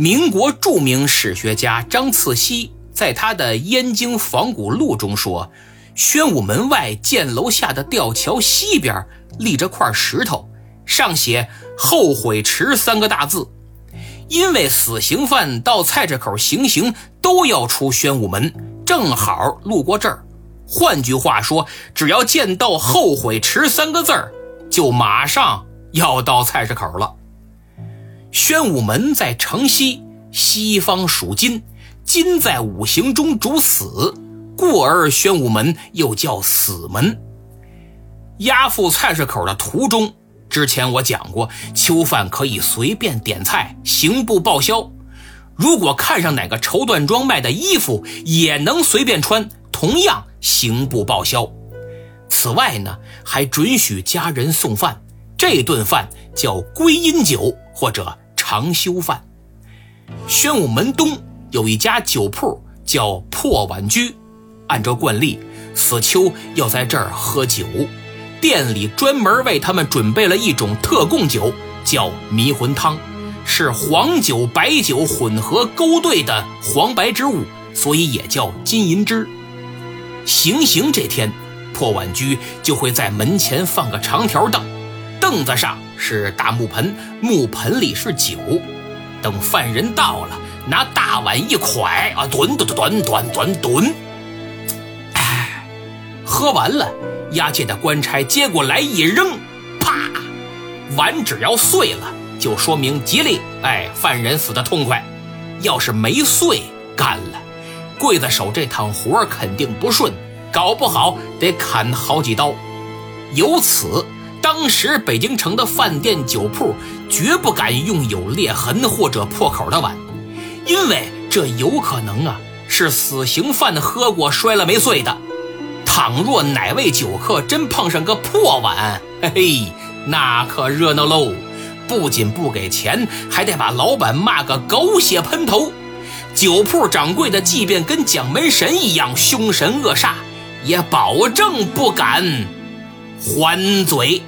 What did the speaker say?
民国著名史学家张次溪在他的《燕京仿古录》中说，宣武门外箭楼下的吊桥西边立着块石头，上写“后悔池”三个大字。因为死刑犯到菜市口行刑都要出宣武门，正好路过这儿。换句话说，只要见到“后悔池”三个字儿，就马上要到菜市口了。宣武门在城西，西方属金，金在五行中主死，故而宣武门又叫死门。押赴菜市口的途中。之前我讲过，囚犯可以随便点菜，刑部报销。如果看上哪个绸缎庄卖的衣服，也能随便穿，同样刑部报销。此外呢，还准许家人送饭，这顿饭叫归阴酒或者长修饭。宣武门东有一家酒铺叫破碗居，按照惯例，死囚要在这儿喝酒。店里专门为他们准备了一种特供酒，叫迷魂汤，是黄酒、白酒混合勾兑的黄白之物，所以也叫金银汁。行刑这天，破碗居就会在门前放个长条凳，凳子上是大木盆，木盆里是酒。等犯人到了，拿大碗一蒯啊，吨吨吨吨吨吨，哎，喝完了。押解的官差接过来一扔，啪，碗只要碎了，就说明吉利。哎，犯人死的痛快。要是没碎，干了，刽子手这趟活肯定不顺，搞不好得砍好几刀。由此，当时北京城的饭店酒铺绝不敢用有裂痕或者破口的碗，因为这有可能啊是死刑犯喝过摔了没碎的。倘若哪位酒客真碰上个破碗，嘿嘿，那可热闹喽！不仅不给钱，还得把老板骂个狗血喷头。酒铺掌柜的，即便跟蒋门神一样凶神恶煞，也保证不敢还嘴。